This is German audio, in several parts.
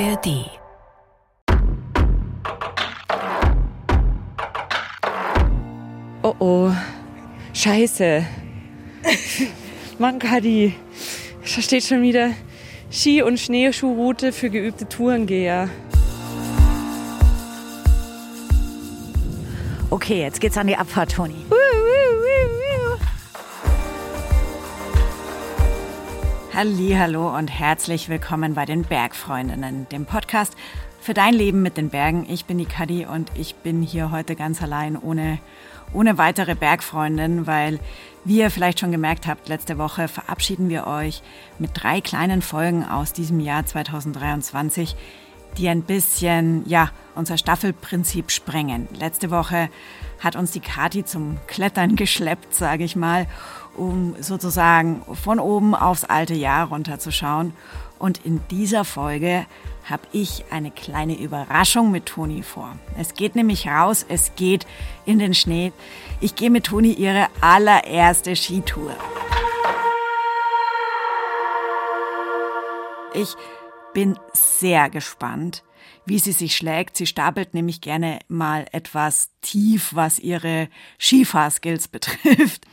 ARD. Oh oh. Scheiße. Mann, Kadi. Da steht schon wieder Ski- und Schneeschuhroute für geübte Tourengeher. Okay, jetzt geht's an die Abfahrt, Toni. Hallo und herzlich willkommen bei den Bergfreundinnen, dem Podcast für dein Leben mit den Bergen. Ich bin die Kadi und ich bin hier heute ganz allein ohne, ohne weitere Bergfreundin, weil wie ihr vielleicht schon gemerkt habt, letzte Woche verabschieden wir euch mit drei kleinen Folgen aus diesem Jahr 2023, die ein bisschen, ja, unser Staffelprinzip sprengen. Letzte Woche hat uns die Kati zum Klettern geschleppt, sage ich mal, um sozusagen von oben aufs alte Jahr runterzuschauen. Und in dieser Folge habe ich eine kleine Überraschung mit Toni vor. Es geht nämlich raus, es geht in den Schnee. Ich gehe mit Toni ihre allererste Skitour. Ich bin sehr gespannt, wie sie sich schlägt. Sie stapelt nämlich gerne mal etwas tief, was ihre Skifahrskills betrifft.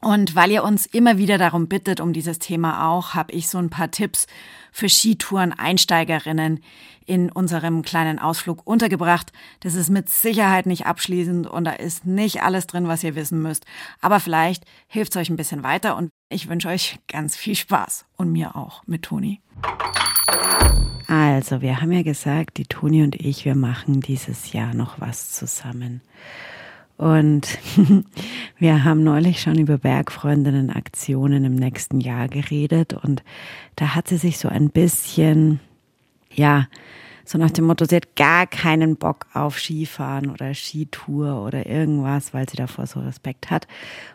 Und weil ihr uns immer wieder darum bittet, um dieses Thema auch, habe ich so ein paar Tipps für Skitouren-Einsteigerinnen in unserem kleinen Ausflug untergebracht. Das ist mit Sicherheit nicht abschließend und da ist nicht alles drin, was ihr wissen müsst. Aber vielleicht hilft es euch ein bisschen weiter und ich wünsche euch ganz viel Spaß und mir auch mit Toni. Also, wir haben ja gesagt, die Toni und ich, wir machen dieses Jahr noch was zusammen. Und wir haben neulich schon über Bergfreundinnen Aktionen im nächsten Jahr geredet und da hat sie sich so ein bisschen, ja, so nach dem Motto, sie hat gar keinen Bock auf Skifahren oder Skitour oder irgendwas, weil sie davor so Respekt hat.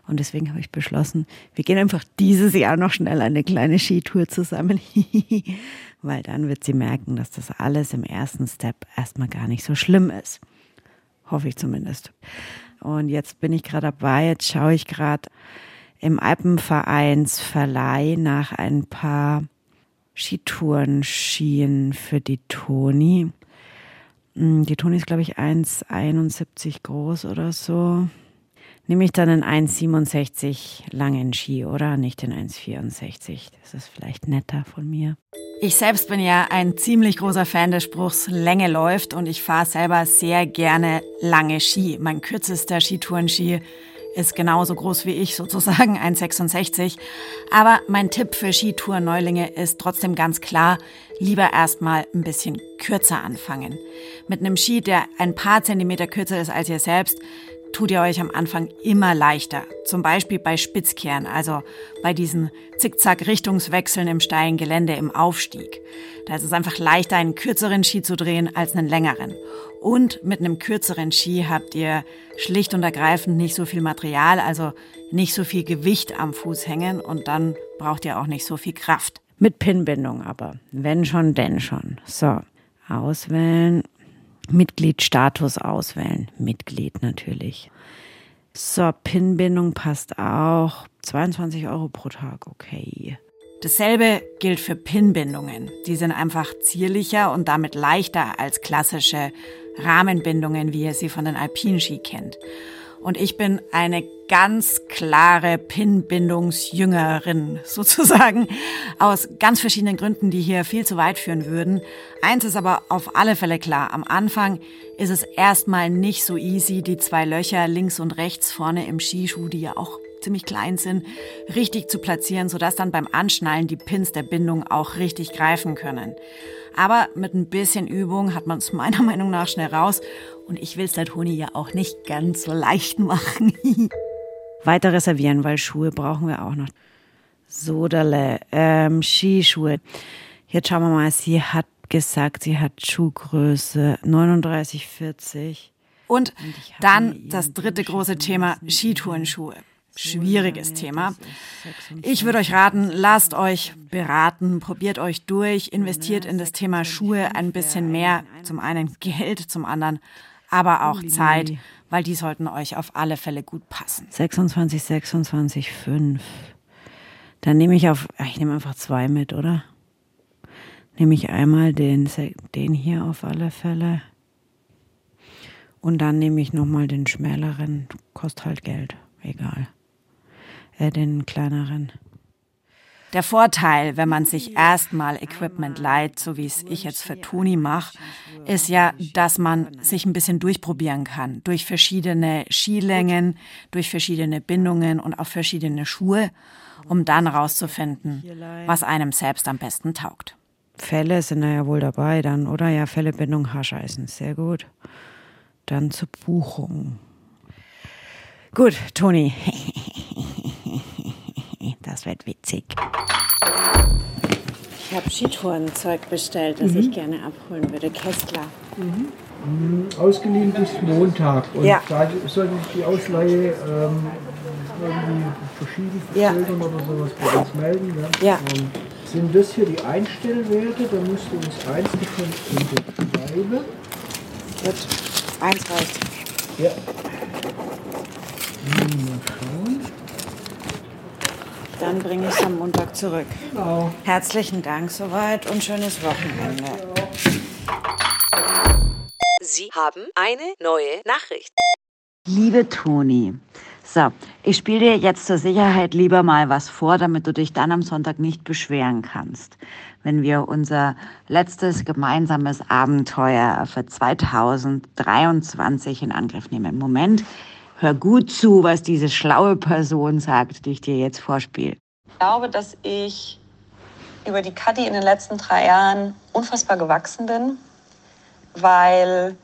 Und deswegen habe ich beschlossen, wir gehen einfach dieses Jahr noch schnell eine kleine Skitour zusammen, weil dann wird sie merken, dass das alles im ersten Step erstmal gar nicht so schlimm ist. Hoffe ich zumindest. Und jetzt bin ich gerade dabei, jetzt schaue ich gerade im Alpenvereinsverleih nach ein paar Skitouren-Skien für die Toni. Hm, die Toni ist, glaube ich, 1,71 groß oder so. Nehme ich dann einen 1,67 langen Ski, oder? Nicht den 1,64. Das ist vielleicht netter von mir. Ich selbst bin ja ein ziemlich großer Fan des Spruchs Länge läuft und ich fahre selber sehr gerne lange Ski. Mein kürzester Skitourenski ist genauso groß wie ich, sozusagen 1,66. Aber mein Tipp für Skitour-Neulinge ist trotzdem ganz klar, lieber erstmal ein bisschen kürzer anfangen. Mit einem Ski, der ein paar Zentimeter kürzer ist als ihr selbst, tut ihr euch am Anfang immer leichter. Zum Beispiel bei Spitzkehren, also bei diesen Zickzack-Richtungswechseln im steilen Gelände im Aufstieg. Da ist es einfach leichter, einen kürzeren Ski zu drehen als einen längeren. Und mit einem kürzeren Ski habt ihr schlicht und ergreifend nicht so viel Material, also nicht so viel Gewicht am Fuß hängen und dann braucht ihr auch nicht so viel Kraft. Mit Pinbindung aber. Wenn schon, denn schon. So, auswählen Mitgliedstatus auswählen. Mitglied natürlich. So, PIN-Bindung passt auch. 22 Euro pro Tag, okay. Dasselbe gilt für PIN-Bindungen. Die sind einfach zierlicher und damit leichter als klassische Rahmenbindungen, wie ihr sie von den Alpinski kennt. Und ich bin eine ganz klare Pin-Bindungsjüngerin sozusagen aus ganz verschiedenen Gründen, die hier viel zu weit führen würden. Eins ist aber auf alle Fälle klar. Am Anfang ist es erstmal nicht so easy, die zwei Löcher links und rechts vorne im Skischuh, die ja auch ziemlich klein sind, richtig zu platzieren, sodass dann beim Anschnallen die Pins der Bindung auch richtig greifen können. Aber mit ein bisschen Übung hat man es meiner Meinung nach schnell raus. Und ich will es der Toni ja auch nicht ganz so leicht machen. Weiter reservieren, weil Schuhe brauchen wir auch noch. Sodale, ähm, Skischuhe. Jetzt schauen wir mal, sie hat gesagt, sie hat Schuhgröße 39, 40. Und, Und dann das dritte große Thema, Skitourenschuhe schwieriges Thema. Ich würde euch raten, lasst euch beraten, probiert euch durch, investiert in das Thema Schuhe ein bisschen mehr. Zum einen Geld, zum anderen aber auch Zeit, weil die sollten euch auf alle Fälle gut passen. 26, 26, 5. Dann nehme ich auf, ich nehme einfach zwei mit, oder? nehme ich einmal den, den hier auf alle Fälle. Und dann nehme ich nochmal den schmäleren, kostet halt Geld, egal. Äh, den kleineren. Der Vorteil, wenn man sich erstmal Equipment leiht, so wie es ich jetzt für Toni mache, ist ja, dass man sich ein bisschen durchprobieren kann. Durch verschiedene Skilängen, durch verschiedene Bindungen und auch verschiedene Schuhe, um dann rauszufinden, was einem selbst am besten taugt. Fälle sind da ja wohl dabei dann, oder? Ja, Fällebindung, Haarscheißen, sehr gut. Dann zur Buchung. Gut, Toni. Das wird witzig. Ich habe Skitourenzeug bestellt, das mhm. ich gerne abholen würde. Kessler. Mhm. mhm. Ausgeliehen bis Montag. Und ja. da sollte ich die Ausleihe ähm, irgendwie verschieden verzögern ja. oder sowas bei uns melden. Ja. ja. Und sind das hier die Einstellwerte? Da musst du uns eins davon unterschreiben. Gut, eins reicht. Ja. Mal schauen. Dann bringe ich es am Montag zurück. Genau. Herzlichen Dank soweit und schönes Wochenende. Sie haben eine neue Nachricht. Liebe Toni, so, ich spiele dir jetzt zur Sicherheit lieber mal was vor, damit du dich dann am Sonntag nicht beschweren kannst, wenn wir unser letztes gemeinsames Abenteuer für 2023 in Angriff nehmen. Moment, Hör gut zu, was diese schlaue Person sagt, die ich dir jetzt vorspiele. Ich glaube, dass ich über die Kathi in den letzten drei Jahren unfassbar gewachsen bin, weil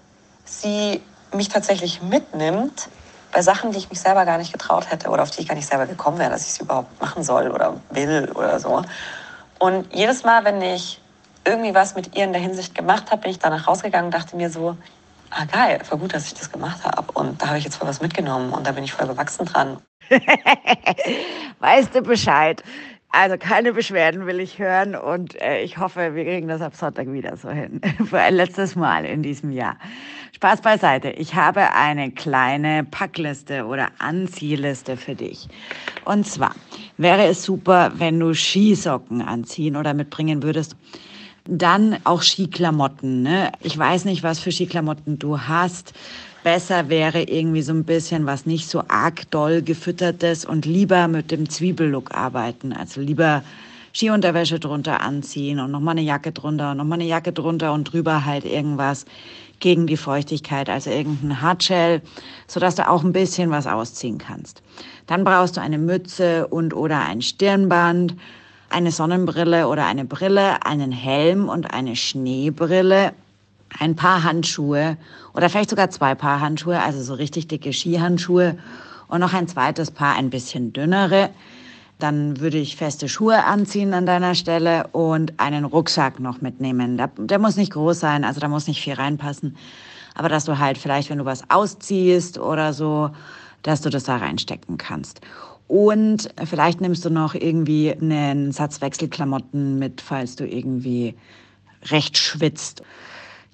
sie mich tatsächlich mitnimmt bei Sachen, die ich mich selber gar nicht getraut hätte oder auf die ich gar nicht selber gekommen wäre, dass ich sie überhaupt machen soll oder will oder so. Und jedes Mal, wenn ich irgendwie was mit ihr in der Hinsicht gemacht habe, bin ich danach rausgegangen und dachte mir so, ah geil, voll gut, dass ich das gemacht habe. Und da habe ich jetzt voll was mitgenommen und da bin ich voll gewachsen dran. weißt du Bescheid? Also keine Beschwerden will ich hören und äh, ich hoffe, wir kriegen das ab Sonntag wieder so hin. Für ein letztes Mal in diesem Jahr. Spaß beiseite. Ich habe eine kleine Packliste oder Anziehliste für dich. Und zwar wäre es super, wenn du Skisocken anziehen oder mitbringen würdest. Dann auch Skiklamotten. Ne? Ich weiß nicht, was für Skiklamotten du hast. Besser wäre irgendwie so ein bisschen was nicht so arg doll gefüttertes und lieber mit dem Zwiebellook arbeiten. Also lieber Skiunterwäsche drunter anziehen und nochmal eine Jacke drunter und nochmal eine Jacke drunter und drüber halt irgendwas gegen die Feuchtigkeit, also irgendein Hardshell, sodass du auch ein bisschen was ausziehen kannst. Dann brauchst du eine Mütze und oder ein Stirnband eine Sonnenbrille oder eine Brille, einen Helm und eine Schneebrille, ein paar Handschuhe oder vielleicht sogar zwei Paar Handschuhe, also so richtig dicke Skihandschuhe und noch ein zweites Paar, ein bisschen dünnere. Dann würde ich feste Schuhe anziehen an deiner Stelle und einen Rucksack noch mitnehmen. Der, der muss nicht groß sein, also da muss nicht viel reinpassen. Aber dass du halt vielleicht, wenn du was ausziehst oder so, dass du das da reinstecken kannst. Und vielleicht nimmst du noch irgendwie einen Satz Wechselklamotten mit, falls du irgendwie recht schwitzt.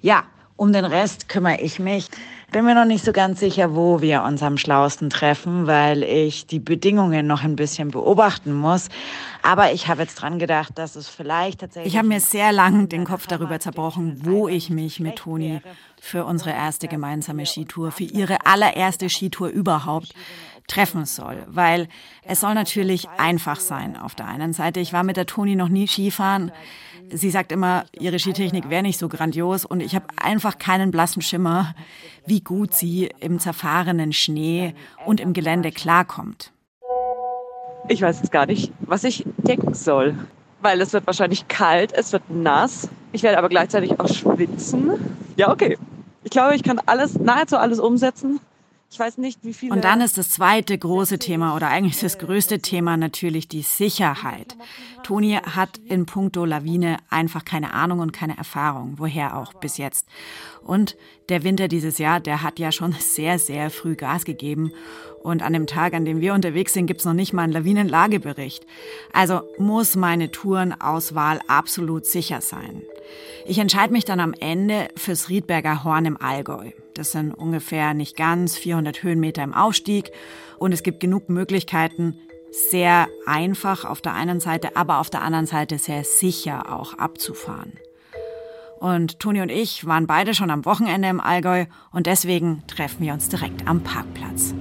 Ja, um den Rest kümmere ich mich. Bin mir noch nicht so ganz sicher, wo wir uns am schlausten treffen, weil ich die Bedingungen noch ein bisschen beobachten muss. Aber ich habe jetzt dran gedacht, dass es vielleicht tatsächlich. Ich habe mir sehr lang den Kopf darüber zerbrochen, wo ich mich mit Toni für unsere erste gemeinsame Skitour, für ihre allererste Skitour überhaupt treffen soll, weil es soll natürlich einfach sein auf der einen Seite. Ich war mit der Toni noch nie Skifahren. Sie sagt immer, ihre Skitechnik wäre nicht so grandios und ich habe einfach keinen blassen Schimmer, wie gut sie im zerfahrenen Schnee und im Gelände klarkommt. Ich weiß jetzt gar nicht, was ich denken soll, weil es wird wahrscheinlich kalt, es wird nass, ich werde aber gleichzeitig auch schwitzen. Ja, okay. Ich glaube, ich kann alles, nahezu alles umsetzen. Ich weiß nicht, wie viele. Und dann ist das zweite große Thema oder eigentlich das größte Thema natürlich die Sicherheit. Toni hat in puncto Lawine einfach keine Ahnung und keine Erfahrung, woher auch bis jetzt. Und der Winter dieses Jahr, der hat ja schon sehr, sehr früh Gas gegeben. Und an dem Tag, an dem wir unterwegs sind, gibt's noch nicht mal einen Lawinenlagebericht. Also muss meine Tourenauswahl absolut sicher sein. Ich entscheide mich dann am Ende fürs Riedberger Horn im Allgäu. Das sind ungefähr nicht ganz 400 Höhenmeter im Aufstieg und es gibt genug Möglichkeiten, sehr einfach auf der einen Seite, aber auf der anderen Seite sehr sicher auch abzufahren. Und Toni und ich waren beide schon am Wochenende im Allgäu und deswegen treffen wir uns direkt am Parkplatz.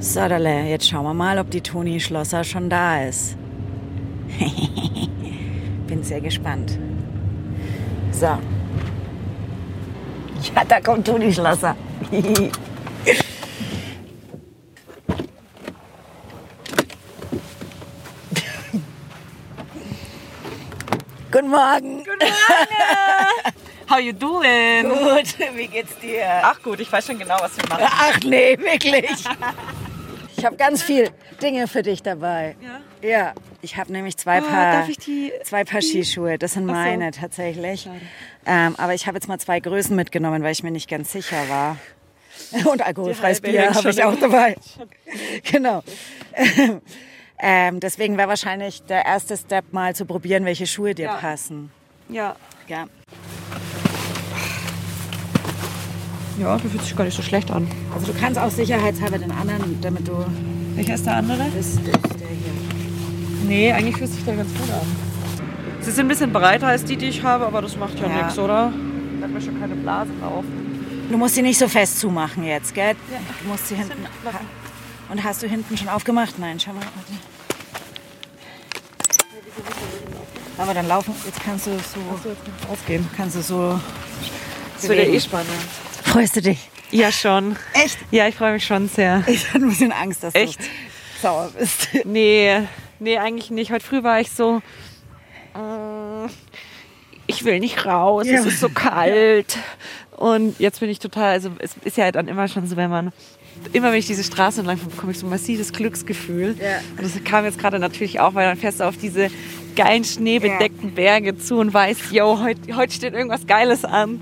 Söderle, jetzt schauen wir mal, ob die Toni Schlosser schon da ist. Bin sehr gespannt. So. Ja, da kommt Toni Schlosser. Guten Morgen. Guten Morgen. How you doing? Gut, wie geht's dir? Ach gut, ich weiß schon genau, was wir machen. Ach nee, wirklich. Ich habe ganz viel Dinge für dich dabei. Ja? Ja, ich habe nämlich zwei Paar, darf ich die- zwei Paar Skischuhe. Das sind so. meine tatsächlich. Ähm, aber ich habe jetzt mal zwei Größen mitgenommen, weil ich mir nicht ganz sicher war. Und alkoholfreies Bier habe ich auch dabei. Genau. Ähm, deswegen wäre wahrscheinlich der erste Step mal zu probieren, welche Schuhe dir Ja. passen. Ja. Ja. Ja, das fühlt sich gar nicht so schlecht an. Also du kannst auch sicherheitshalber den anderen, damit du Welcher ist der andere? das, das der hier. Nee, eigentlich fühlt sich der ganz gut an. Sie sind ein bisschen breiter als die, die ich habe, aber das macht ja, Ja. nichts, oder? Da hat mir schon keine Blase laufen. Du musst sie nicht so fest zumachen jetzt, gell? Du musst sie hinten. Und hast du hinten schon aufgemacht? Nein, schau mal. Warte. Aber dann laufen, jetzt kannst du so, Ausgehen. kannst du so. Das wird ja eh spannend. Freust du dich? Ja, schon. Echt? Ja, ich freue mich schon sehr. Ich hatte ein bisschen Angst, dass Echt? du sauer bist. Nee, nee, eigentlich nicht. Heute früh war ich so, äh, ich will nicht raus, Ja. es ist so kalt. Und jetzt bin ich total, also es ist ja dann immer schon so, wenn man, immer wenn ich diese Straße entlang fahre, bekomme ich so ein massives Glücksgefühl. Ja. Und das kam jetzt gerade natürlich auch, weil dann fährst du auf diese geilen schneebedeckten Berge zu und weißt, yo, heute heut steht irgendwas Geiles an.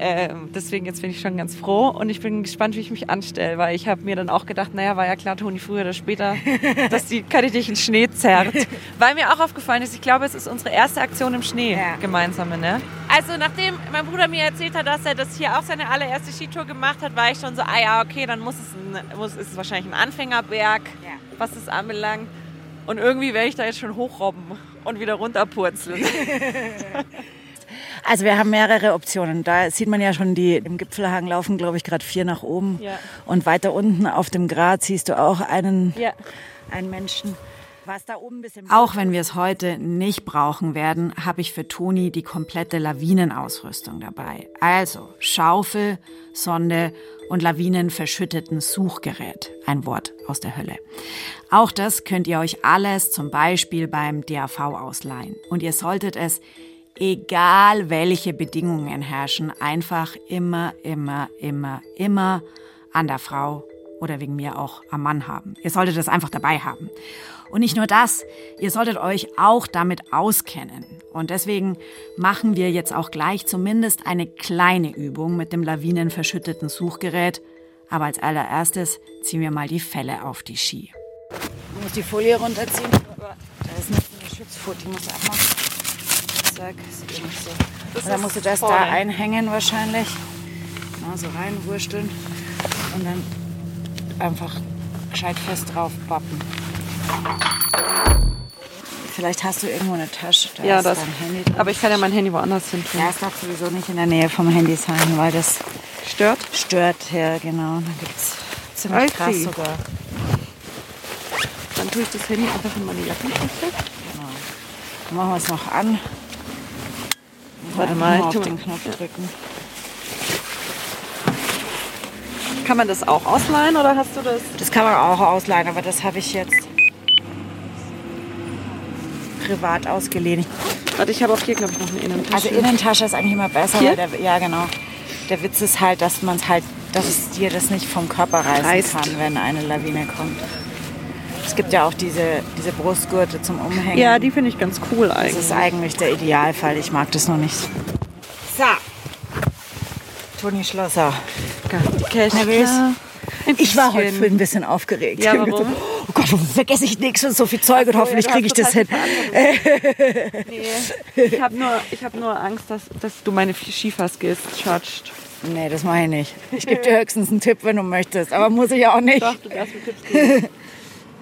Ähm, deswegen jetzt bin ich schon ganz froh und ich bin gespannt, wie ich mich anstelle, weil ich habe mir dann auch gedacht, naja, war ja klar, Toni, früher oder später, dass die Kadi dich in Schnee zerrt. Weil mir auch aufgefallen ist, ich glaube, es ist unsere erste Aktion im Schnee, Ja. gemeinsame, ne? Also nachdem mein Bruder mir erzählt hat, dass er das hier auch seine allererste Skitour gemacht hat, war ich schon so, ah ja, okay, dann muss es, ein, muss, ist es wahrscheinlich ein Anfängerberg, Ja. was das anbelangt. Und irgendwie werde ich da jetzt schon hochrobben und wieder runterpurzeln. Also wir haben mehrere Optionen. Da sieht man ja schon, die im Gipfelhang laufen, glaube ich, gerade vier nach oben. Ja. Und weiter unten auf dem Grat siehst du auch einen, Ja. einen Menschen. Was da oben ein bisschen Auch wenn wir es heute nicht brauchen werden, habe ich für Toni die komplette Lawinenausrüstung dabei. Also Schaufel, Sonde und lawinenverschütteten Suchgerät. Ein Wort aus der Hölle. Auch das könnt ihr euch alles zum Beispiel beim DAV ausleihen. Und ihr solltet es, egal welche Bedingungen herrschen, einfach immer, immer, immer, immer an der Frau oder wegen mir auch am Mann haben. Ihr solltet das einfach dabei haben. Und nicht nur das, ihr solltet euch auch damit auskennen. Und deswegen machen wir jetzt auch gleich zumindest eine kleine Übung mit dem lawinenverschütteten Suchgerät. Aber als allererstes ziehen wir mal die Felle auf die Ski. Du musst die Folie runterziehen. Da ist noch eine Schutzfolie, die musst du abmachen. Nicht so. Und dann musst du das da vorne. einhängen wahrscheinlich. Na, so reinwursteln. Und dann einfach gescheit fest drauf bappen. Vielleicht hast du irgendwo eine Tasche. Da Ja, ist das. dein Handy drin. Aber ich kann ja mein Handy woanders hin tun. Ja, es darf sowieso nicht in der Nähe vom Handy sein, weil das Stört? stört. Ja, genau. Da gibt es ziemlich I krass sogar. Dann tue ich das Handy einfach in meine Jackentasche. Dann machen wir es noch an. Warte mal, auf den Knopf drücken. Kann man das auch ausleihen oder hast du das? Das kann man auch ausleihen, aber das habe ich jetzt privat ausgeliehen. Warte, ich habe auch hier, glaube ich, noch eine Innentasche. Also Innentasche ist eigentlich immer besser, Hier? der, ja genau. Der Witz ist halt, dass man es halt, dass es dir das nicht vom Körper reißen Reißt. kann, wenn eine Lawine kommt. Es gibt ja auch diese, diese Brustgurte zum Umhängen. ja, die finde ich ganz cool das eigentlich. ist eigentlich der Idealfall. Ich mag das noch nicht. So. Toni Schlosser. die Cash. Nervös? Ich war heute früh ein bisschen aufgeregt. Ja, warum? Oh Gott, vergesse ich nichts und so viel Zeug und hoffentlich ja, kriege ich das hin. Nee, ich habe nur, ich hab nur Angst, dass, dass du meine Skifaskills judged. Nee, das mache ich nicht. Ich gebe dir höchstens einen Tipp, wenn du möchtest, aber muss ich auch nicht. Doch, du darfst mir Tipps geben.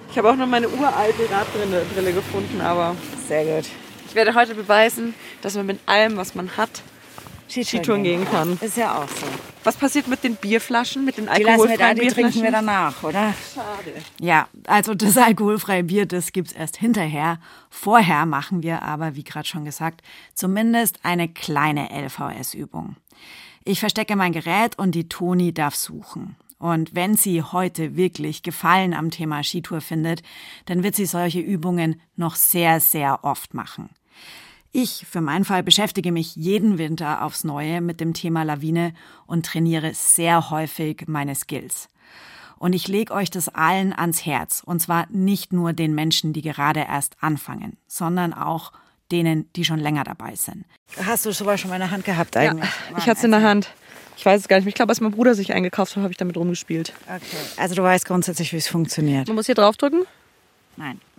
Ich habe auch noch meine uralte Radbrille Brille gefunden, aber Sehr gut. ich werde heute beweisen, dass man mit allem, was man hat, Skitouren gehen kann. Ist ja auch so. Was passiert mit den Bierflaschen, mit den Die lassen wir da, alkoholfreien die trinken wir danach, oder? Schade. Ja, also das alkoholfreie Bier, das gibt's erst hinterher. Vorher machen wir aber, wie gerade schon gesagt, zumindest eine kleine LVS-Übung. Ich verstecke mein Gerät und die Toni darf suchen. Und wenn sie heute wirklich Gefallen am Thema Skitour findet, dann wird sie solche Übungen noch sehr, sehr oft machen. Ich für meinen Fall beschäftige mich jeden Winter aufs Neue mit dem Thema Lawine und trainiere sehr häufig meine Skills. Und ich lege euch das allen ans Herz. Und zwar nicht nur den Menschen, die gerade erst anfangen, sondern auch denen, die schon länger dabei sind. Hast du sowas schon mal in der Hand gehabt Ja, eigentlich? ich hatte es in der Hand. Ich weiß es gar nicht. Ich glaube, als mein Bruder sich eingekauft hat, habe ich damit rumgespielt. Okay. Also du weißt grundsätzlich, wie es funktioniert. Man muss hier draufdrücken. Nein.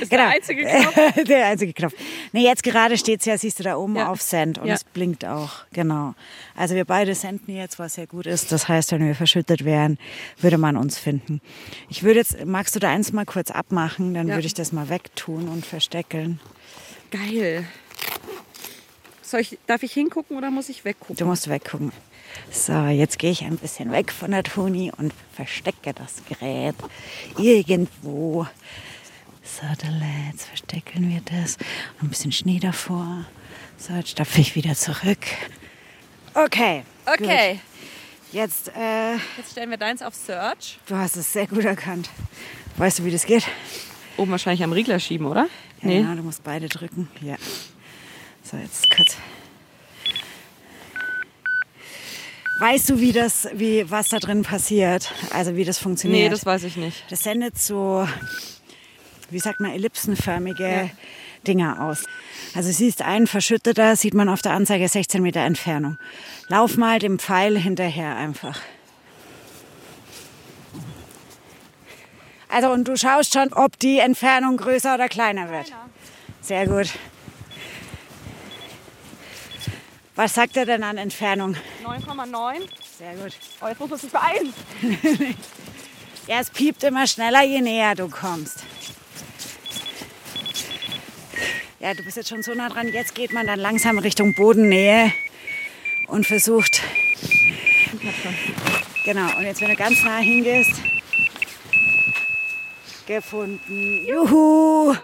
ist Genau. der einzige Knopf. der einzige Knopf. Nee, jetzt gerade steht es ja, siehst du da oben Ja. auf Send und Ja. es blinkt auch. Genau. Also wir beide senden jetzt, was sehr gut ist. Das heißt, wenn wir verschüttet wären, würde man uns finden. Ich würde jetzt, magst du da eins mal kurz abmachen? Dann Ja. würde ich das mal wegtun und versteckeln. Geil. Soll ich, darf ich hingucken oder muss ich weggucken? Du musst weggucken. So, jetzt gehe ich ein bisschen weg von der Toni und verstecke das Gerät irgendwo. So, jetzt verstecken wir das. Noch ein bisschen Schnee davor. So, jetzt stapfe ich wieder zurück. Okay. Okay. Gut. Jetzt, äh, Jetzt stellen wir deins auf Search. du hast es sehr gut erkannt. Weißt du, wie das geht? Oben wahrscheinlich am Riegler schieben, oder? Ja, genau, du musst beide drücken. Ja. So, jetzt kurz. Weißt du, wie das, wie, was da drin passiert? Also wie das funktioniert? Nee, das weiß ich nicht. Das sendet so, wie sagt man, ellipsenförmige Dinger aus. Also siehst ein verschütteter, sieht man auf der Anzeige 16 Meter Entfernung. Lauf mal dem Pfeil hinterher einfach. Also und du schaust schon, ob die Entfernung größer oder kleiner wird. Sehr gut. Was sagt er denn an Entfernung? 9,9. Sehr gut. Oh, jetzt muss man sich beeilen. Ja, es piept immer schneller, je näher du kommst. Ja, du bist jetzt schon so nah dran. Jetzt geht man dann langsam Richtung Bodennähe und versucht. Genau, und jetzt, wenn du ganz nah hingehst. Gefunden. Juhu!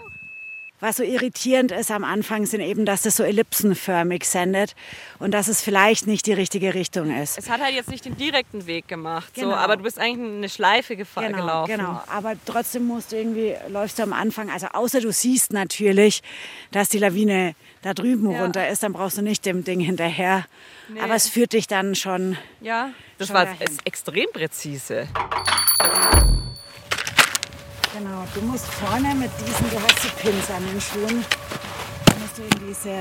Was so irritierend ist am Anfang, sind eben, dass das so ellipsenförmig sendet und dass es vielleicht nicht die richtige Richtung ist. Es hat halt jetzt nicht den direkten Weg gemacht, so, Genau. aber du bist eigentlich eine Schleife gefa- Genau, gelaufen. genau. Aber trotzdem musst du irgendwie, läufst du am Anfang, also außer du siehst natürlich, dass die Lawine da drüben Ja. runter ist, dann brauchst du nicht dem Ding hinterher. Aber es führt dich dann schon. Ja, das Schon war extrem präzise. Genau, du musst vorne mit diesen, du hast die Pins an den Schuhen, musst du in diese.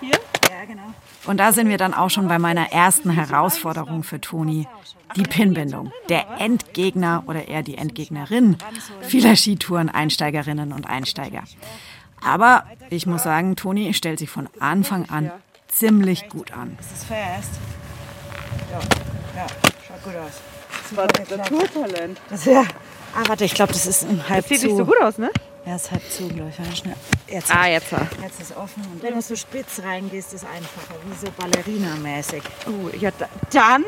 Hier? Ja, genau. Und da sind wir dann auch schon bei meiner ersten Herausforderung für Toni. Die Pinbindung. Der Endgegner oder eher die Endgegnerin vieler Skitouren-Einsteigerinnen und Einsteiger. Aber ich muss sagen, Toni stellt sich von Anfang an ziemlich gut an. Ist das fest? Ja, ja, schaut gut aus. Das war Naturtalent. Das, ja. Ah, warte, ich glaube, das ist ein halb Sieht zu. nicht so gut aus, ne? Ja, ist halb zu, glaube ich. Warte schnell. Jetzt. Ah, jetzt. Jetzt ist offen. Und wenn du so spitz reingehst, ist einfacher, wie so Ballerina-mäßig. Oh, ja, da, dann.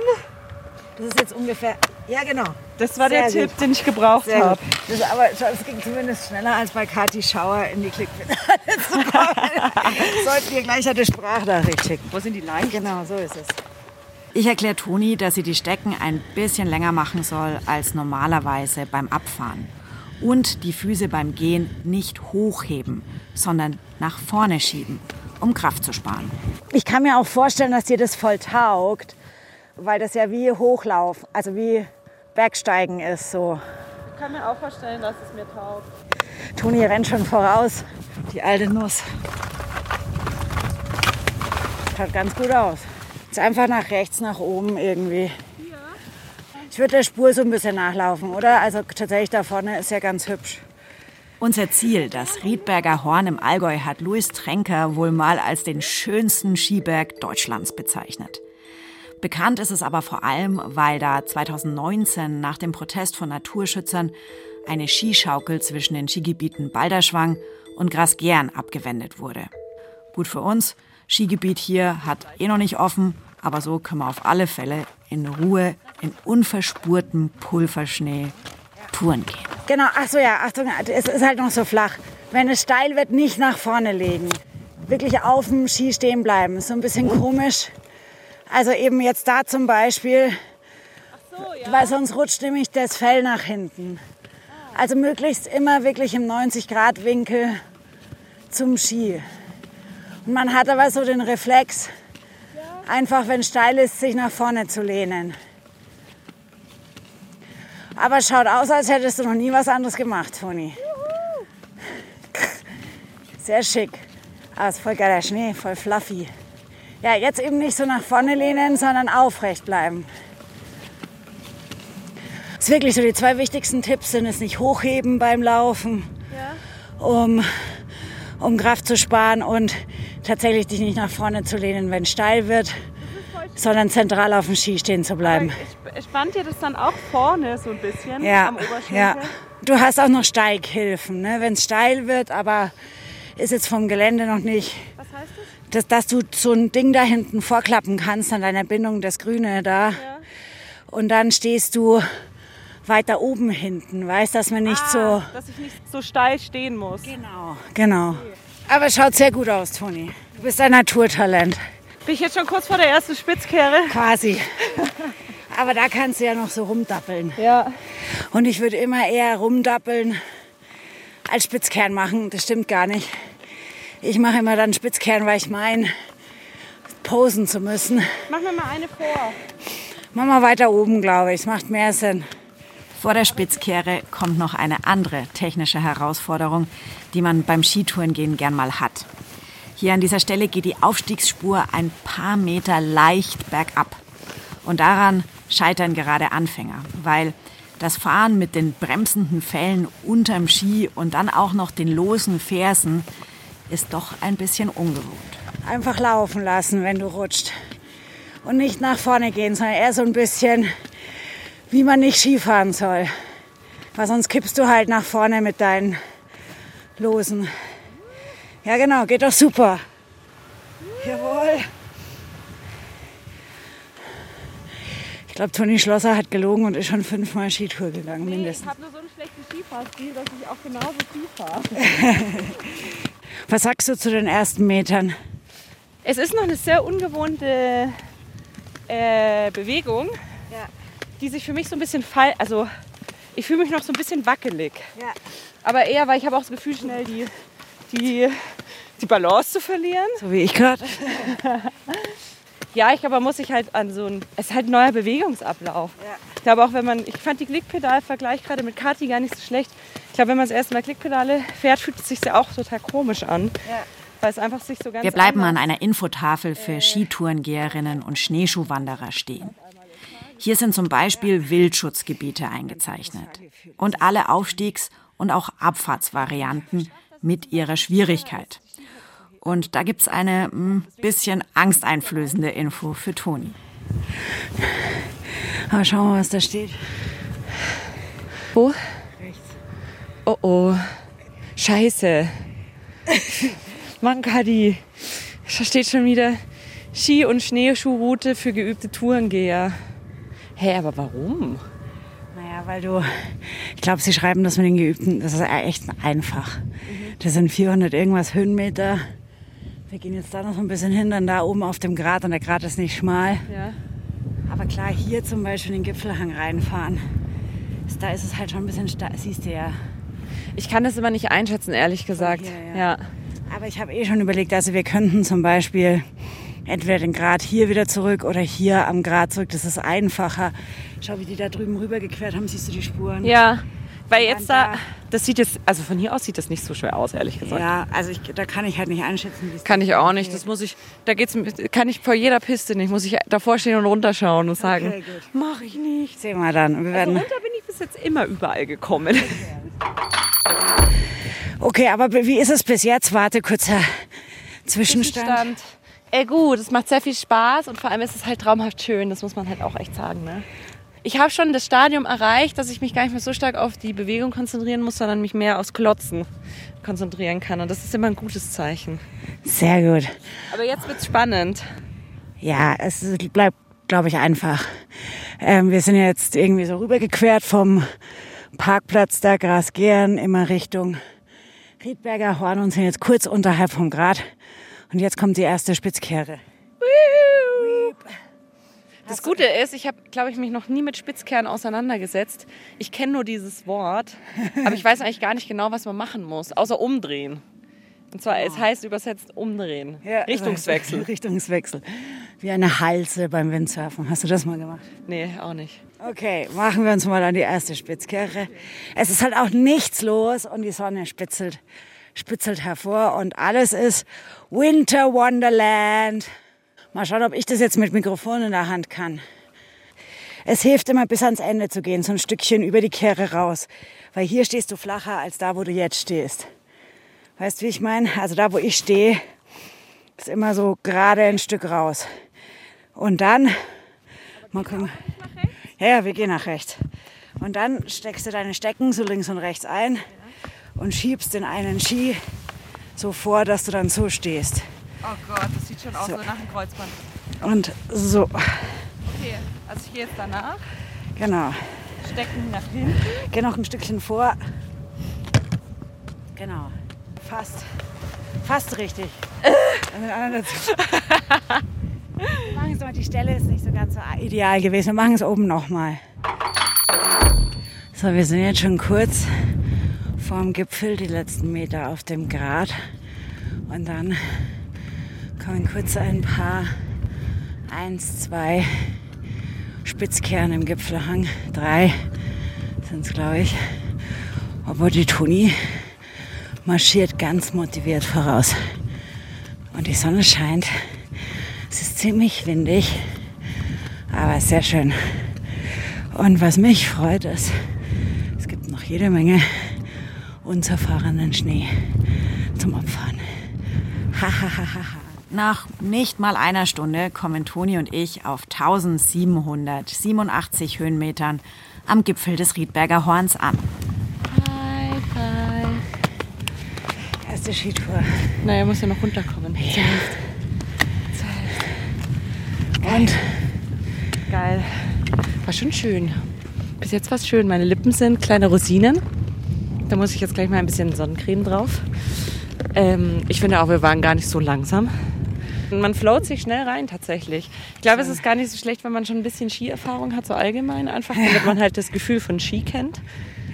Das ist jetzt ungefähr. Ja, genau. Das war der Sehr Tipp, den ich gebraucht Sehr habe. gut. Das, aber es ging zumindest schneller als bei Kati Schauer in die Klickpedale zu kommen. Sollten wir gleich eine Sprachnachricht schicken. Wo sind die Leinen? Genau, so ist es. Ich erkläre Toni, dass sie die Stecken ein bisschen länger machen soll als normalerweise beim Abfahren. Und die Füße beim Gehen nicht hochheben, sondern nach vorne schieben, um Kraft zu sparen. Ich kann mir auch vorstellen, dass dir das voll taugt, weil das ja wie Hochlauf, also wie Bergsteigen ist. So. Ich kann mir auch vorstellen, dass es mir taugt. Toni rennt schon voraus, die alte Nuss. Schaut ganz gut aus. Jetzt einfach nach rechts, nach oben irgendwie. Ich würde der Spur so ein bisschen nachlaufen, oder? Also tatsächlich da vorne ist ja ganz hübsch. Unser Ziel, das Riedberger Horn im Allgäu, hat Louis Tränker wohl mal als den schönsten Skiberg Deutschlands bezeichnet. Bekannt ist es aber vor allem, weil da 2019 nach dem Protest von Naturschützern eine Skischaukel zwischen den Skigebieten Balderschwang und Grasgern abgewendet wurde. Gut für uns, Skigebiet hier hat eh noch nicht offen, aber so können wir auf alle Fälle in Ruhe, in unverspurtem Pulverschnee Touren gehen. Genau, ach so ja, Achtung, es ist halt noch so flach. Wenn es steil wird, nicht nach vorne legen. Wirklich auf dem Ski stehen bleiben. So ein bisschen komisch. Also eben jetzt da zum Beispiel, so, ja. weil sonst rutscht nämlich das Fell nach hinten. Also möglichst immer wirklich im 90-Grad-Winkel zum Ski. Und man hat aber so den Reflex, einfach wenn steil ist, sich nach vorne zu lehnen. Aber es schaut aus, als hättest du noch nie was anderes gemacht, Toni. Sehr schick. Aber es ist voll geiler Schnee, voll fluffy. Ja, jetzt eben nicht so nach vorne lehnen, sondern aufrecht bleiben. Das ist wirklich so die zwei wichtigsten Tipps sind es nicht hochheben beim Laufen, ja. um, um Kraft zu sparen und tatsächlich dich nicht nach vorne zu lehnen, wenn es steil wird, sondern zentral auf dem Ski stehen zu bleiben. Aber spannt ihr das dann auch vorne so ein bisschen ja, am Oberschenkel? Ja. Du hast auch noch Steighilfen, ne? wenn es steil wird, aber ist jetzt vom Gelände noch nicht. Was heißt das? Dass, dass du so ein Ding da hinten vorklappen kannst an deiner Bindung, das Grüne da. Ja. Und dann stehst du weiter oben hinten, weißt, dass man nicht ah, so... Dass ich nicht so steil stehen muss. Genau, genau. Aber schaut sehr gut aus, Toni. Du bist ein Naturtalent. Bin ich jetzt schon kurz vor der ersten Spitzkehre? Quasi. Aber da kannst du ja noch so rumdappeln. Ja. Und ich würde immer eher rumdappeln als Spitzkern machen. Das stimmt gar nicht. Ich mache immer dann Spitzkern, weil ich meine, posen zu müssen. Mach mir mal eine vor. Mach mal weiter oben, glaube ich. Es macht mehr Sinn. Vor der Spitzkehre kommt noch eine andere technische Herausforderung, die man beim Skitourengehen gern mal hat. Hier an dieser Stelle geht die Aufstiegsspur ein paar Meter leicht bergab. Und daran scheitern gerade Anfänger, weil das Fahren mit den bremsenden Fällen unterm Ski und dann auch noch den losen Fersen ist doch ein bisschen ungewohnt. Einfach laufen lassen, wenn du rutscht. Und nicht nach vorne gehen, sondern eher so ein bisschen wie man nicht Skifahren soll. Weil sonst kippst du halt nach vorne mit deinen Losen. Ja genau, geht doch super. Jawohl. Ich glaube, Toni Schlosser hat gelogen und ist schon fünfmal Skitour gegangen, nee, mindestens. Ich habe nur so einen schlechten Skifahrstil, dass ich auch genauso Ski fahre. Was sagst du zu den ersten Metern? Es ist noch eine sehr ungewohnte äh, Bewegung. Ja die sich für mich so ein bisschen fall, also ich fühle mich noch so ein bisschen wackelig. Ja. Aber eher, weil ich habe auch das Gefühl, schnell die, die, die Balance zu verlieren. So wie ich gerade. ja, ich glaube, man muss sich halt an so ein, es ist halt ein neuer Bewegungsablauf. Ja. Ich glaube auch, wenn man, ich fand die Klickpedal-Vergleich gerade mit Kati gar nicht so schlecht. Ich glaube, wenn man das erste Mal Klickpedale fährt, fühlt es sich ja auch total komisch an. Ja. Weil es einfach sich so ganz Wir bleiben an einer Infotafel für Skitourengeherinnen und Schneeschuhwanderer stehen. Hier sind zum Beispiel Wildschutzgebiete eingezeichnet und alle Aufstiegs- und auch Abfahrtsvarianten mit ihrer Schwierigkeit. Und da gibt es eine ein hm, bisschen angsteinflößende Info für Toni. Aber schauen wir mal, was da steht. Wo? Rechts. Oh oh. Scheiße. Mann, Kadi. Da steht schon wieder Ski- und Schneeschuhroute für geübte Tourengeher. Hä, hey, aber warum? Naja, weil du, ich glaube, sie schreiben das mit den Geübten, das ist echt einfach. Mhm. Das sind 400 irgendwas Höhenmeter. Wir gehen jetzt da noch so ein bisschen hin, dann da oben auf dem Grat und der Grat ist nicht schmal. Ja. Aber klar, hier zum Beispiel den Gipfelhang reinfahren, da ist es halt schon ein bisschen, siehst du ja. Ich kann das immer nicht einschätzen, ehrlich gesagt. Hier, ja. ja. Aber ich habe eh schon überlegt, also wir könnten zum Beispiel entweder den Grat hier wieder zurück oder hier am Grat zurück. Das ist einfacher. Schau, wie die da drüben rübergequert haben. Siehst du die Spuren? Ja, weil jetzt da, das sieht jetzt, also von hier aus sieht das nicht so schwer aus, ehrlich gesagt. Ja, also ich, da kann ich halt nicht einschätzen, Kann ich auch nicht. Das muss ich, da geht's, kann ich vor jeder Piste nicht. Muss ich davor stehen und runterschauen und sagen, okay, mach ich nicht. Sehen wir dann. Wir werden also runter bin ich bis jetzt immer überall gekommen. Okay, aber wie ist es bis jetzt? Warte, kurzer Zwischenstand. Zwischenstand. Ey, gut, es macht sehr viel Spaß und vor allem ist es halt traumhaft schön, das muss man halt auch echt sagen. Ne? ich habe schon das Stadium erreicht, dass ich mich gar nicht mehr so stark auf die Bewegung konzentrieren muss, sondern mich mehr aufs Klotzen konzentrieren kann. Und das ist immer ein gutes Zeichen. Sehr gut. Aber jetzt wird's spannend. Ja, es bleibt, glaube ich, einfach. Ähm, wir sind jetzt irgendwie so rübergequert vom Parkplatz da Grasgern immer Richtung Riedberger Horn und sind jetzt kurz unterhalb vom Grat. Und jetzt kommt die erste Spitzkehre. Das Gute ist, ich habe, glaube ich, mich noch nie mit Spitzkehren auseinandergesetzt. Ich kenne nur dieses Wort, aber ich weiß eigentlich gar nicht genau, was man machen muss, außer umdrehen. Und zwar, es heißt übersetzt umdrehen. Ja, Richtungswechsel. Richtungswechsel. Wie eine Halse beim Windsurfen. Hast du das mal gemacht? Nee, auch nicht. Okay, machen wir uns mal an die erste Spitzkehre. Es ist halt auch nichts los und die Sonne spitzelt, spitzelt hervor und alles ist Winter Wonderland. Mal schauen, ob ich das jetzt mit Mikrofon in der Hand kann. Es hilft immer bis ans Ende zu gehen, so ein Stückchen über die Kehre raus. Weil hier stehst du flacher als da, wo du jetzt stehst. Weißt du, wie ich meine? Also da, wo ich stehe, ist immer so gerade ein Stück raus. Und dann, mal gucken. Ja, ja, wir gehen nach rechts. Und dann steckst du deine Stecken so links und rechts ein und schiebst den einen Ski so vor, dass du dann so stehst. Oh Gott, das sieht schon aus so. nach einem Kreuzband. Und so. Okay, also ich gehe jetzt danach. Genau. Stecken nach hinten. Geh noch ein Stückchen vor. Genau. Fast. Fast richtig. es mal, die Stelle ist nicht so ganz so ideal gewesen. Wir machen es oben nochmal. So, wir sind jetzt schon kurz vorm Gipfel, die letzten Meter auf dem Grat. Und dann kommen kurz ein paar, eins, zwei Spitzkehren im Gipfelhang. Drei sind es, glaube ich. Aber die Toni marschiert ganz motiviert voraus. Und die Sonne scheint. Es ist ziemlich windig, aber sehr schön. Und was mich freut, ist, es gibt noch jede Menge unzerfahrenen Schnee zum Abfahren. Hahaha. Nach nicht mal einer Stunde kommen Toni und ich auf 1787 Höhenmetern am Gipfel des Riedberger Horns an. Hi, hi. Erste Skitour. Naja, muss ja noch runterkommen. Ja. Und? Geil. War schon schön. Bis jetzt war es schön. Meine Lippen sind kleine Rosinen. Da muss ich jetzt gleich mal ein bisschen Sonnencreme drauf. Ähm, ich finde auch, wir waren gar nicht so langsam. Man float sich schnell rein tatsächlich. Ich glaube, es ist gar nicht so schlecht, wenn man schon ein bisschen Skierfahrung hat, so allgemein einfach, damit man halt das Gefühl von Ski kennt.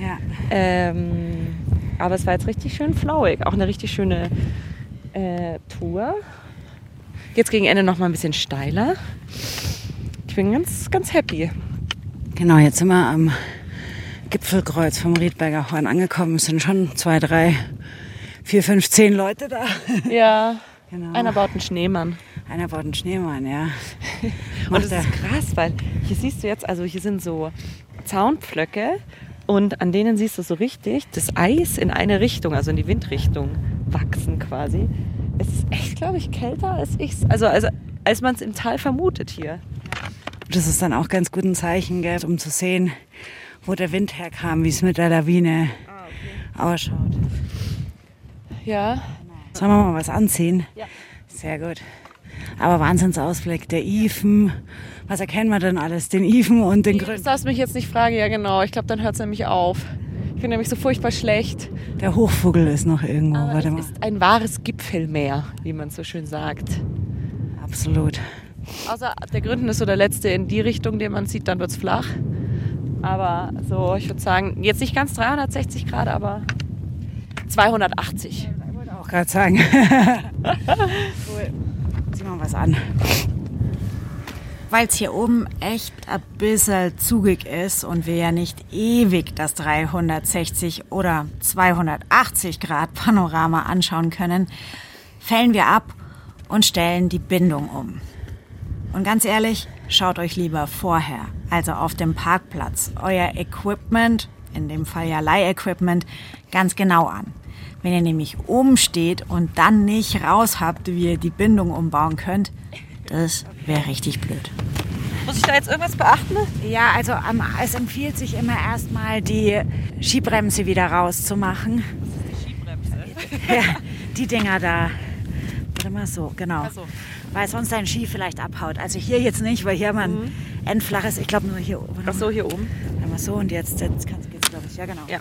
Ja. Ähm, aber es war jetzt richtig schön flauig. Auch eine richtig schöne äh, Tour. Jetzt gegen Ende noch mal ein bisschen steiler. Ich bin ganz, ganz happy. Genau, jetzt sind wir am Gipfelkreuz vom Riedberger Horn angekommen. Es sind schon zwei, drei, vier, fünf, zehn Leute da. Ja. Genau. Einer baut einen Schneemann. Einer baut einen Schneemann, ja. und das ist krass, weil hier siehst du jetzt, also hier sind so Zaunpflöcke und an denen siehst du so richtig das Eis in eine Richtung, also in die Windrichtung wachsen quasi. Es ist echt, glaube ich, kälter als ich also, also als man es im Tal vermutet hier. Das ist dann auch ganz gut ein Zeichen, gell, um zu sehen, wo der Wind herkam, wie es mit der Lawine ah, okay. ausschaut. Ja, Sollen wir mal was anziehen? Ja. Sehr gut. Aber Wahnsinnsausblick. Der Ifen. Was erkennen wir denn alles? Den Ifen und den Grün. Das darfst mich jetzt nicht fragen. Ja, genau. Ich glaube, dann hört es nämlich auf. Ich bin nämlich so furchtbar schlecht. Der Hochvogel ist noch irgendwo. Aber Warte es mal. ist ein wahres Gipfelmeer, wie man so schön sagt. Absolut. Außer der Gründen ist so der letzte in die Richtung, den man sieht, dann wird es flach. Aber so, ich würde sagen, jetzt nicht ganz 360 Grad, aber 280 auch gerade sagen. cool. Zieh mal was an. Weil es hier oben echt ein bisschen zugig ist und wir ja nicht ewig das 360 oder 280 Grad Panorama anschauen können, fällen wir ab und stellen die Bindung um. Und ganz ehrlich, schaut euch lieber vorher, also auf dem Parkplatz, euer Equipment, in dem Fall ja Leihequipment, ganz genau an. Wenn ihr nämlich oben steht und dann nicht raus habt, wie ihr die Bindung umbauen könnt, das wäre richtig blöd. Muss ich da jetzt irgendwas beachten? Ja, also es empfiehlt sich immer erstmal die Skibremse wieder rauszumachen. Die Skibremse? ja, die Dinger da. Warte mal so, genau. So. Weil sonst dein Ski vielleicht abhaut. Also hier jetzt nicht, weil hier haben wir ein mhm. endflaches, ich glaube nur hier oben. Ach so, hier oben. Einmal so und jetzt, jetzt geht's, glaube ich. Ja, genau. Ja.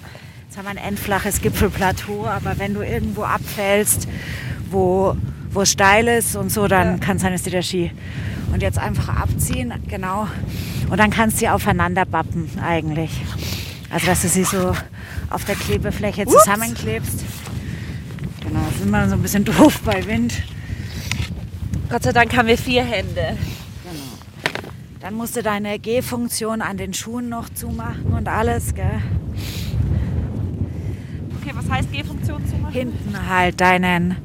Jetzt haben wir ein endflaches Gipfelplateau, aber wenn du irgendwo abfällst, wo, wo es steil ist und so, dann ja. kann es sein, dass dir der Ski. Und jetzt einfach abziehen, genau. Und dann kannst du sie aufeinander bappen eigentlich. Also dass du sie so auf der Klebefläche Ups. zusammenklebst. Genau, das ist immer so ein bisschen doof bei Wind. Gott sei Dank haben wir vier Hände. Genau. Dann musst du deine G-Funktion an den Schuhen noch zumachen und alles, gell? Okay, was heißt G-Funktion zumachen? Hinten halt deinen,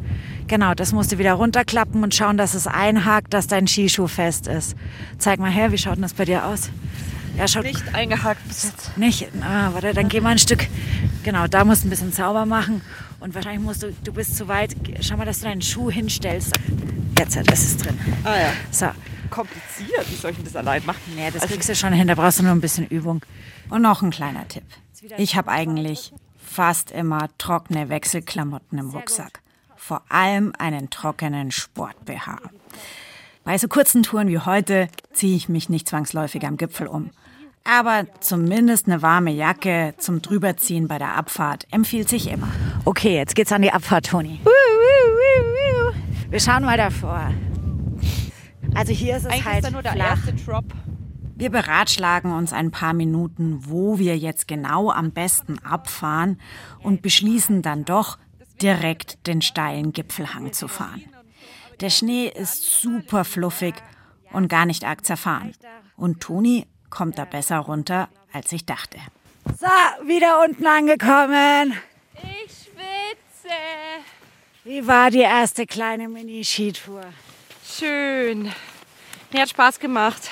genau, das musst du wieder runterklappen und schauen, dass es einhakt, dass dein Skischuh fest ist. Zeig mal her, wie schaut denn das bei dir aus? Ja, schaut nicht eingehakt bis jetzt. Nicht? Ah, warte, dann geh mal ein Stück. Genau, da musst du ein bisschen sauber machen. Und wahrscheinlich musst du, du bist zu weit. Schau mal, dass du deinen Schuh hinstellst. Jetzt, das ist drin. Ah ja. So. Kompliziert, wie soll ich denn das allein machen? Nee, das also, kriegst du schon hin, da brauchst du nur ein bisschen Übung. Und noch ein kleiner Tipp. Ich habe eigentlich fast immer trockene Wechselklamotten im Rucksack. Vor allem einen trockenen Sport-BH. Bei so kurzen Touren wie heute ziehe ich mich nicht zwangsläufig am Gipfel um. Aber zumindest eine warme Jacke zum Drüberziehen bei der Abfahrt empfiehlt sich immer. Okay, jetzt geht's an die Abfahrt, Toni. Wir schauen mal davor. Also hier ist es Eigentlich halt ist nur der flach. erste Drop. Wir beratschlagen uns ein paar Minuten, wo wir jetzt genau am besten abfahren und beschließen dann doch, direkt den steilen Gipfelhang zu fahren. Der Schnee ist super fluffig und gar nicht arg zerfahren. Und Toni kommt da besser runter, als ich dachte. So, wieder unten angekommen. Ich schwitze. Wie war die erste kleine Mini-Skitour? Schön. Mir hat Spaß gemacht.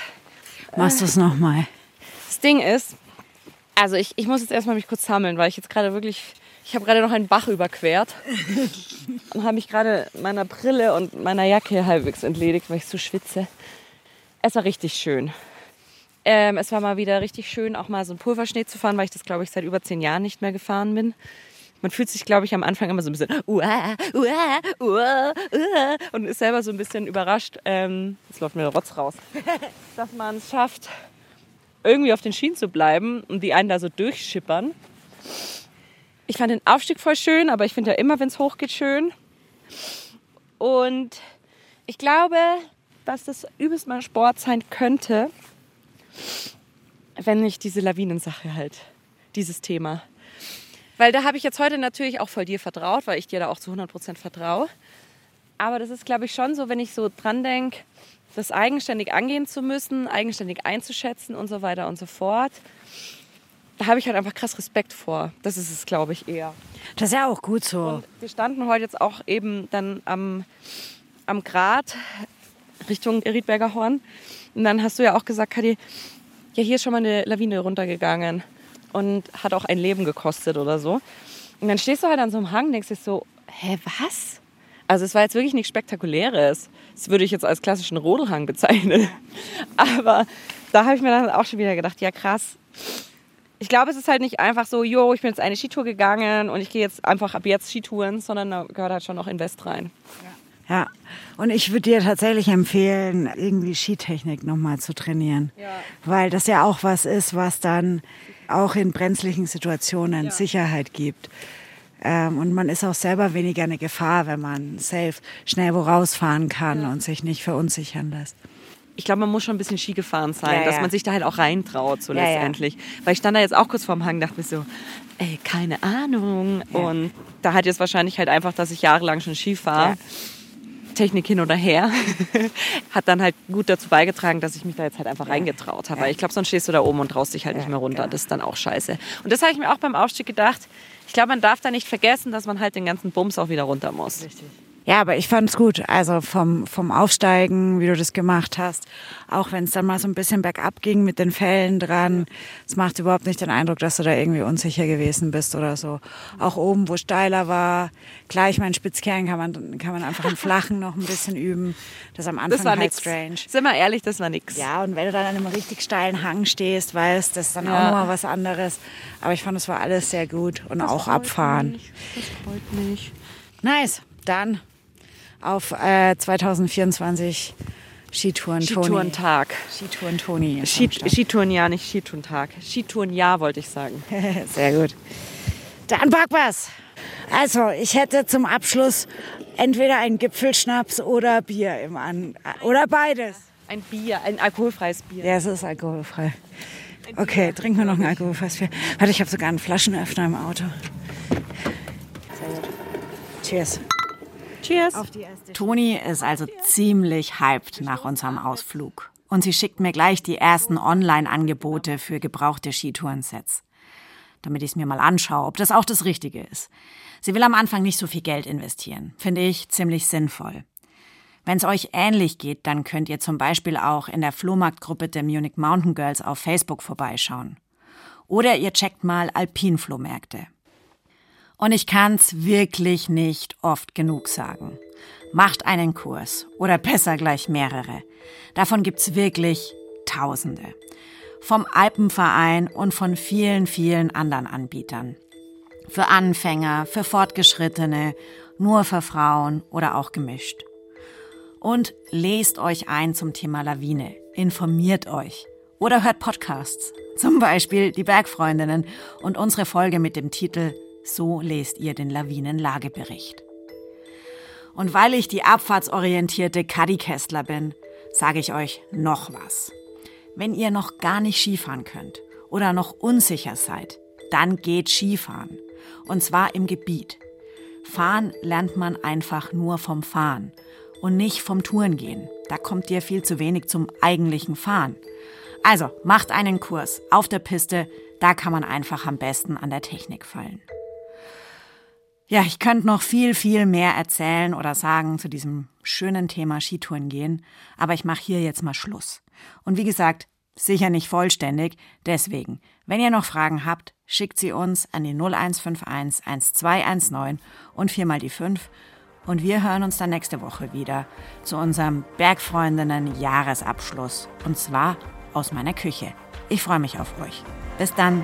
Machst du es nochmal? Das Ding ist, also ich, ich muss jetzt erstmal mich kurz sammeln, weil ich jetzt gerade wirklich, ich habe gerade noch einen Bach überquert und habe mich gerade meiner Brille und meiner Jacke halbwegs entledigt, weil ich so schwitze. Es war richtig schön. Ähm, es war mal wieder richtig schön, auch mal so einen Pulverschnee zu fahren, weil ich das, glaube ich, seit über zehn Jahren nicht mehr gefahren bin. Man fühlt sich, glaube ich, am Anfang immer so ein bisschen uah, uah, uah, uah, und ist selber so ein bisschen überrascht. Ähm, jetzt läuft mir der Rotz raus. dass man es schafft, irgendwie auf den Schienen zu bleiben und die einen da so durchschippern. Ich fand den Aufstieg voll schön, aber ich finde ja immer, wenn es hochgeht, schön. Und ich glaube, dass das übelst mal Sport sein könnte, wenn nicht diese Lawinensache halt, dieses Thema. Weil da habe ich jetzt heute natürlich auch voll dir vertraut, weil ich dir da auch zu 100% vertraue. Aber das ist, glaube ich, schon so, wenn ich so dran denke, das eigenständig angehen zu müssen, eigenständig einzuschätzen und so weiter und so fort. Da habe ich halt einfach krass Respekt vor. Das ist es, glaube ich, eher. Das ist ja auch gut so. Und wir standen heute jetzt auch eben dann am, am Grat Richtung Riedberger Horn. Und dann hast du ja auch gesagt, Kadi, ja, hier ist schon mal eine Lawine runtergegangen und hat auch ein Leben gekostet oder so. Und dann stehst du halt an so einem Hang und denkst dir so, hä, was? Also es war jetzt wirklich nichts Spektakuläres. Das würde ich jetzt als klassischen Rodelhang bezeichnen. Aber da habe ich mir dann auch schon wieder gedacht, ja krass. Ich glaube, es ist halt nicht einfach so, jo, ich bin jetzt eine Skitour gegangen und ich gehe jetzt einfach ab jetzt Skitouren, sondern da gehört halt schon noch Invest rein. Ja. Ja, und ich würde dir tatsächlich empfehlen, irgendwie Skitechnik nochmal zu trainieren. Ja. Weil das ja auch was ist, was dann auch in brenzlichen Situationen ja. Sicherheit gibt. Ähm, und man ist auch selber weniger eine Gefahr, wenn man safe schnell wo rausfahren kann ja. und sich nicht verunsichern lässt. Ich glaube, man muss schon ein bisschen Ski gefahren sein, ja, dass man sich da halt auch reintraut, so letztendlich. Weil ich stand da jetzt auch kurz vorm Hang, dachte mir so, ey, keine Ahnung. Und da hat jetzt wahrscheinlich halt einfach, dass ich jahrelang schon Ski fahre Technik hin oder her, hat dann halt gut dazu beigetragen, dass ich mich da jetzt halt einfach ja. reingetraut habe. Weil ich glaube, sonst stehst du da oben und traust dich halt ja, nicht mehr runter. Genau. Das ist dann auch scheiße. Und das habe ich mir auch beim Aufstieg gedacht. Ich glaube, man darf da nicht vergessen, dass man halt den ganzen Bums auch wieder runter muss. Richtig. Ja, aber ich fand es gut. Also vom, vom Aufsteigen, wie du das gemacht hast, auch wenn es dann mal so ein bisschen bergab ging mit den Fällen dran. Es macht überhaupt nicht den Eindruck, dass du da irgendwie unsicher gewesen bist oder so. Auch oben, wo steiler war. Klar, ich meine, Spitzkern kann man, kann man einfach im Flachen noch ein bisschen üben. Das am Anfang das war halt nix. strange. Sind wir ehrlich, das war nix. Ja, und wenn du dann an einem richtig steilen Hang stehst, weißt, das ist dann Ja. auch nochmal was anderes. Aber ich fand, es war alles sehr gut und auch abfahren. Mich. Das freut mich. Nice. Dann auf äh, 2024 Skitouren Toni. Skitourentag. Skitouren Toni. ist Ski, am Start. Skitourenjahr, nicht Skitourentag. Skitourenjahr wollte ich sagen. Sehr gut. Dann Backwas. Also, ich hätte zum Abschluss entweder einen Gipfelschnaps oder Bier im An oder beides. Ein Bier, ein alkoholfreies Bier. Ja, es ist alkoholfrei. Okay, trinken wir noch ein alkoholfreies Bier. Warte, ich habe sogar einen Flaschenöffner im Auto. Sehr gut. Cheers. Cheers. Toni ist also ziemlich hyped nach unserem Ausflug. Und sie schickt mir gleich die ersten Online-Angebote für gebrauchte Skitourensets. Damit ich es mir mal anschaue, ob das auch das Richtige ist. Sie will am Anfang nicht so viel Geld investieren. Finde ich ziemlich sinnvoll. Wenn es euch ähnlich geht, dann könnt ihr zum Beispiel auch in der Flohmarktgruppe der Munich Mountain Girls auf Facebook vorbeischauen. Oder ihr checkt mal Alpinflohmärkte. Und ich kann's wirklich nicht oft genug sagen. Macht einen Kurs oder besser gleich mehrere. Davon gibt's wirklich Tausende. Vom Alpenverein und von vielen, vielen anderen Anbietern. Für Anfänger, für Fortgeschrittene, nur für Frauen oder auch gemischt. Und lest euch ein zum Thema Lawine, informiert euch oder hört Podcasts, zum Beispiel die Bergfreundinnen und unsere Folge mit dem Titel So lest ihr den Lawinenlagebericht. Und weil ich die abfahrtsorientierte Kadi Kessler bin, sage ich euch noch was. Wenn ihr noch gar nicht Skifahren könnt oder noch unsicher seid, dann geht Skifahren. Und zwar im Gebiet. Fahren lernt man einfach nur vom Fahren und nicht vom Tourengehen. Da kommt ihr viel zu wenig zum eigentlichen Fahren. Also macht einen Kurs auf der Piste, da kann man einfach am besten an der Technik fallen. Ja, ich könnte noch viel, viel mehr erzählen oder sagen zu diesem schönen Thema Skitouren gehen, aber ich mache hier jetzt mal Schluss. Und wie gesagt, sicher nicht vollständig, deswegen, wenn ihr noch Fragen habt, schickt sie uns an die 0151 1219 und viermal die 5 und wir hören uns dann nächste Woche wieder zu unserem Bergfreundinnen Jahresabschluss und zwar aus meiner Küche. Ich freue mich auf euch. Bis dann.